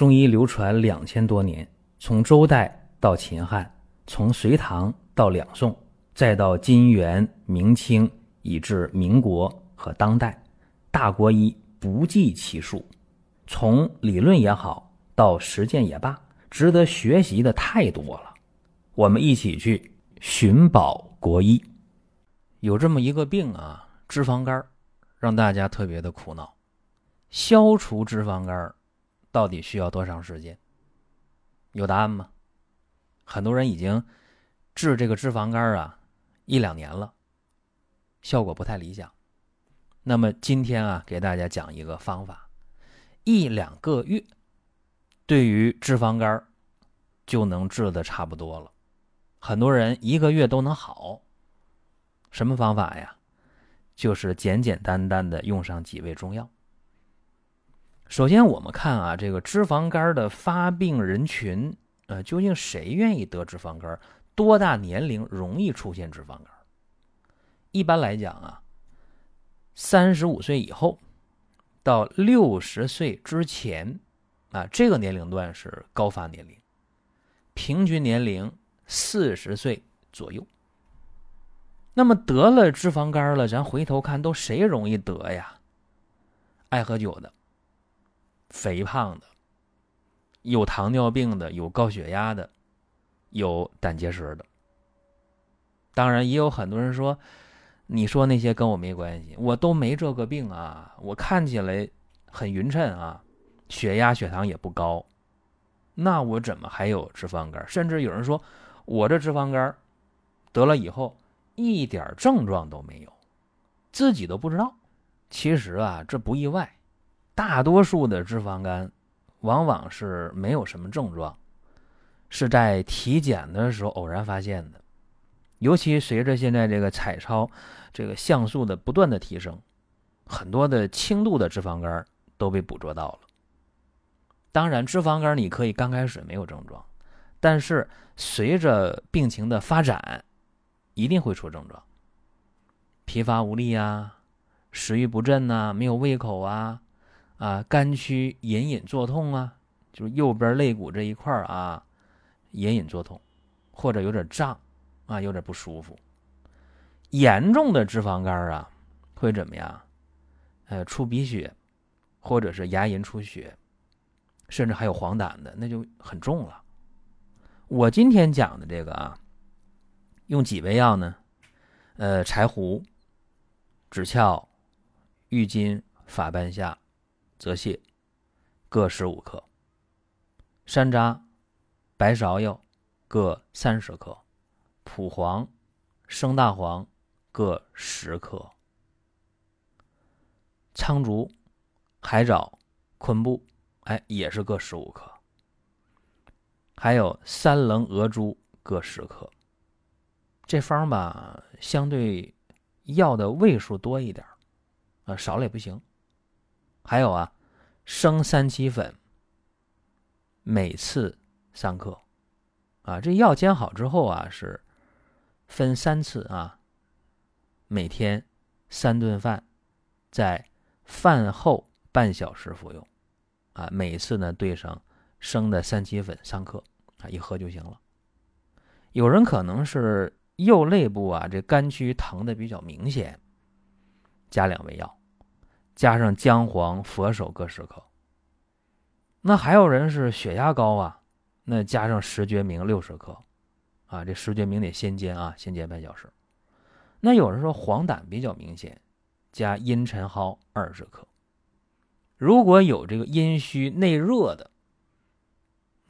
中医流传两千多年，从周代到秦汉，从隋唐到两宋，再到金元明清，以至民国和当代，大国医不计其数。从理论也好，到实践也罢，值得学习的太多了。我们一起去寻宝国医。有这么一个病啊，脂肪肝，让大家特别的苦恼。消除脂肪肝。到底需要多长时间？有答案吗？很多人已经治这个脂肪肝啊一两年了，效果不太理想。那么今天啊，给大家讲一个方法，一两个月对于脂肪肝就能治的差不多了。很多人一个月都能好。什么方法呀？就是简简单单的用上几味中药。首先，我们看啊，这个脂肪肝的发病人群，呃，究竟谁愿意得脂肪肝？多大年龄容易出现脂肪肝？一般来讲啊，三十五岁以后到六十岁之前，啊，这个年龄段是高发年龄，平均年龄四十岁左右。那么得了脂肪肝了，咱回头看，都谁容易得呀？爱喝酒的。肥胖的，有糖尿病的，有高血压的，有胆结石的。当然，也有很多人说：“你说那些跟我没关系，我都没这个病啊，我看起来很匀称啊，血压、血糖也不高，那我怎么还有脂肪肝？甚至有人说，我这脂肪肝得了以后一点症状都没有，自己都不知道。其实啊，这不意外。”大多数的脂肪肝，往往是没有什么症状，是在体检的时候偶然发现的。尤其随着现在这个彩超、这个像素的不断的提升，很多的轻度的脂肪肝都被捕捉到了。当然，脂肪肝你可以刚开始没有症状，但是随着病情的发展，一定会出症状：疲乏无力啊，食欲不振呐，没有胃口啊。啊，肝区隐隐作痛啊，就是右边肋骨这一块啊，隐隐作痛，或者有点胀啊，有点不舒服。严重的脂肪肝啊，会怎么样？呃，出鼻血，或者是牙龈出血，甚至还有黄疸的，那就很重了。我今天讲的这个啊，用几味药呢？呃，柴胡、枳壳、郁金、法半夏。泽泻各十五克，山楂、白芍药各三十克，蒲黄、生大黄各十克，苍竹、海藻、昆布，哎，也是各十五克。还有三棱鹅珠各十克。这方吧，相对药的味数多一点啊，少了也不行。还有啊，生三七粉，每次三克，啊，这药煎好之后啊，是分三次啊，每天三顿饭，在饭后半小时服用，啊，每次呢兑上生的三七粉三克，啊，一喝就行了。有人可能是右肋部啊，这肝区疼的比较明显，加两味药。加上姜黄、佛手各十克。那还有人是血压高啊，那加上石决明六十克，啊，这石决明得先煎啊，先煎半小时。那有人说黄疸比较明显，加茵陈蒿二十克。如果有这个阴虚内热的，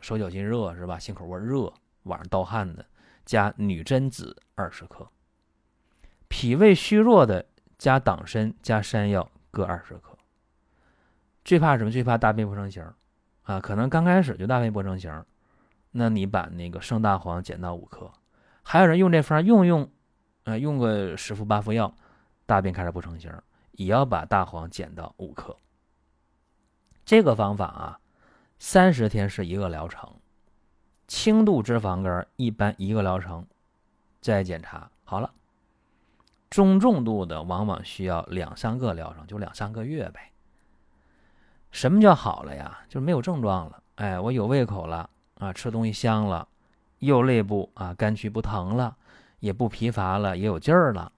手脚心热是吧？心口窝热，晚上盗汗的，加女贞子二十克。脾胃虚弱的，加党参、加山药。各二十克。最怕什么？最怕大便不成形啊！可能刚开始就大便不成形那你把那个生大黄减到五克。还有人用这方用用，呃，用个十副八副药，大便开始不成形也要把大黄减到五克。这个方法啊，三十天是一个疗程。轻度脂肪肝一般一个疗程，再检查好了。中重度的往往需要两三个疗程，就两三个月呗。什么叫好了呀？就是没有症状了，哎，我有胃口了啊，吃东西香了，右肋部啊肝区不疼了，也不疲乏了，也有劲儿了。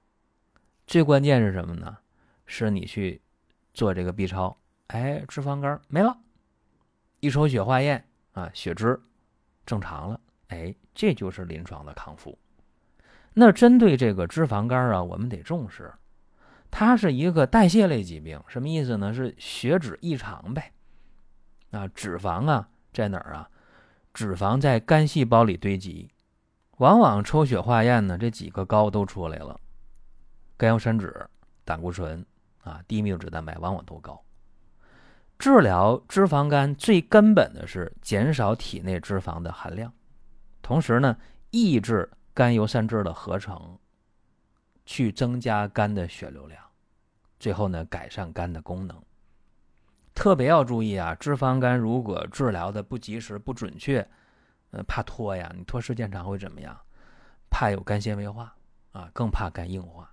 最关键是什么呢？是你去做这个 B 超，哎，脂肪肝没了，一抽血化验啊，血脂正常了，哎，这就是临床的康复。那针对这个脂肪肝啊，我们得重视，它是一个代谢类疾病，什么意思呢？是血脂异常呗。啊，脂肪啊在哪儿啊？脂肪在肝细胞里堆积，往往抽血化验呢，这几个高都出来了，甘油三酯、胆固醇啊、低密度脂蛋白往往都高。治疗脂肪肝最根本的是减少体内脂肪的含量，同时呢，抑制甘油三酯的合成，去增加肝的血流量，最后呢，改善肝的功能。特别要注意啊，脂肪肝如果治疗的不及时、不准确，呃，怕拖呀，你拖时间长会怎么样？怕有肝纤维化啊，更怕肝硬化。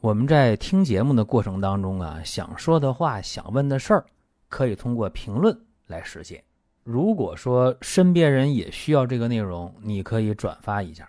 我们在听节目的过程当中啊，想说的话、想问的事儿，可以通过评论来实现。如果说身边人也需要这个内容，你可以转发一下。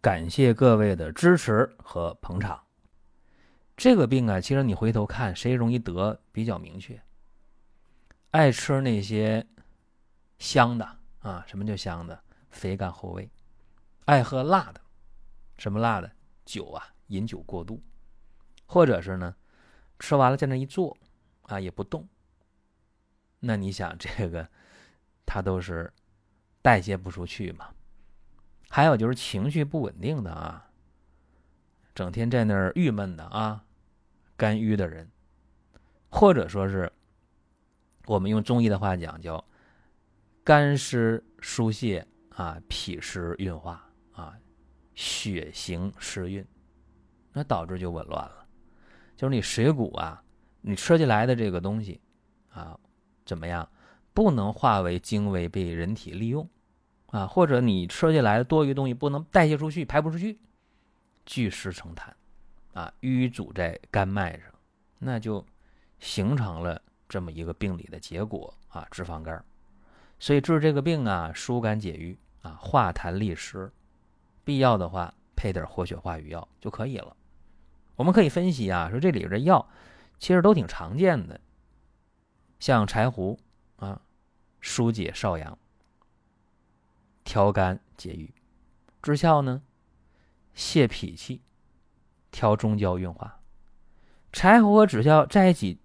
感谢各位的支持和捧场。这个病啊，其实你回头看，谁容易得比较明确。爱吃那些香的啊？什么叫香的？肥甘厚味。爱喝辣的，什么辣的？酒啊，饮酒过度，或者是呢，吃完了在那一坐啊，也不动。那你想这个，它都是代谢不出去嘛？还有就是情绪不稳定的啊，整天在那儿郁闷的啊，肝郁的人，或者说是。我们用中医的话讲，叫肝湿疏泄啊，脾湿运化啊，血行湿运，那导致就紊乱了。就是你水谷啊，你吃进来的这个东西啊，怎么样，不能化为精微被人体利用啊，或者你吃进来的多余东西不能代谢出去，排不出去，聚湿成痰啊，淤阻在肝脉上，那就形成了。这么一个病理的结果啊，脂肪肝所以治这个病啊，疏肝解郁啊，化痰利湿，必要的话配点活血化瘀药就可以了。我们可以分析啊，说这里边的药其实都挺常见的，像柴胡啊，疏解少阳，调肝解郁；知效呢，泻脾气，调中焦运化。柴胡和知效在一起。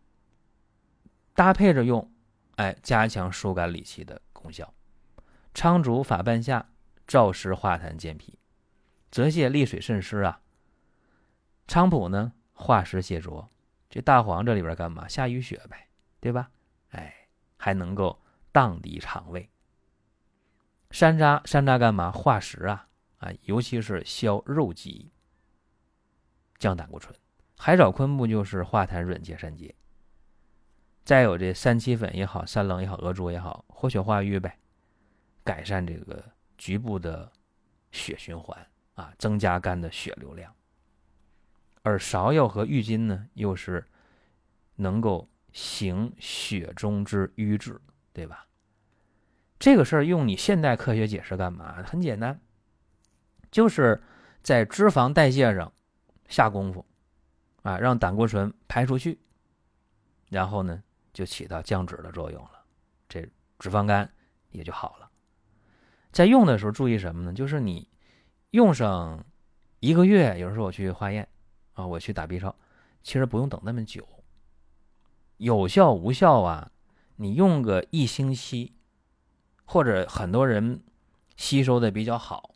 搭配着用，哎，加强疏肝理气的功效。苍术法半夏，燥湿化痰健脾；泽泻利水渗湿啊。菖蒲呢，化湿泻浊。这大黄这里边干嘛？下淤血呗，对吧？哎，还能够荡涤肠胃。山楂，山楂干嘛？化食啊，啊，尤其是消肉积，降胆固醇。海藻、昆布就是化痰润结散结。再有这三七粉也好，三棱也好，鹅珠也好，活血化瘀呗，改善这个局部的血循环啊，增加肝的血流量。而芍药和郁金呢，又是能够行血中之瘀滞，对吧？这个事儿用你现代科学解释干嘛？很简单，就是在脂肪代谢上下功夫啊，让胆固醇排出去，然后呢？就起到降脂的作用了，这脂肪肝也就好了。在用的时候注意什么呢？就是你用上一个月，有时候我去化验啊，我去打 B 超，其实不用等那么久。有效无效啊？你用个一星期，或者很多人吸收的比较好，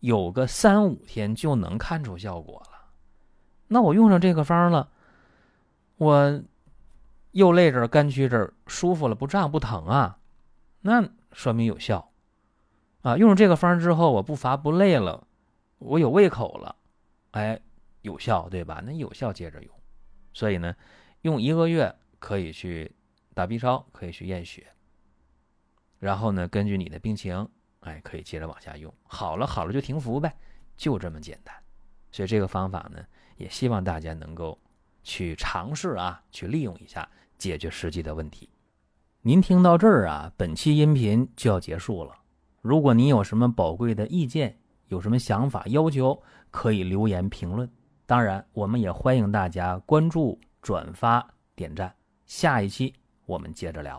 有个三五天就能看出效果了。那我用上这个方了，我。右肋这儿、肝区这儿舒服了，不胀不疼啊，那说明有效啊，用了这个方之后，我不乏不累了，我有胃口了，哎，有效，对吧？那有效接着用。所以呢，用一个月可以去打 B 超，可以去验血，然后呢，根据你的病情，哎，可以接着往下用。好了，好了就停服呗，就这么简单。所以这个方法呢，也希望大家能够去尝试啊，去利用一下，解决实际的问题。您听到这儿啊，本期音频就要结束了。如果您有什么宝贵的意见，有什么想法要求，可以留言评论。当然，我们也欢迎大家关注、转发、点赞。下一期我们接着聊。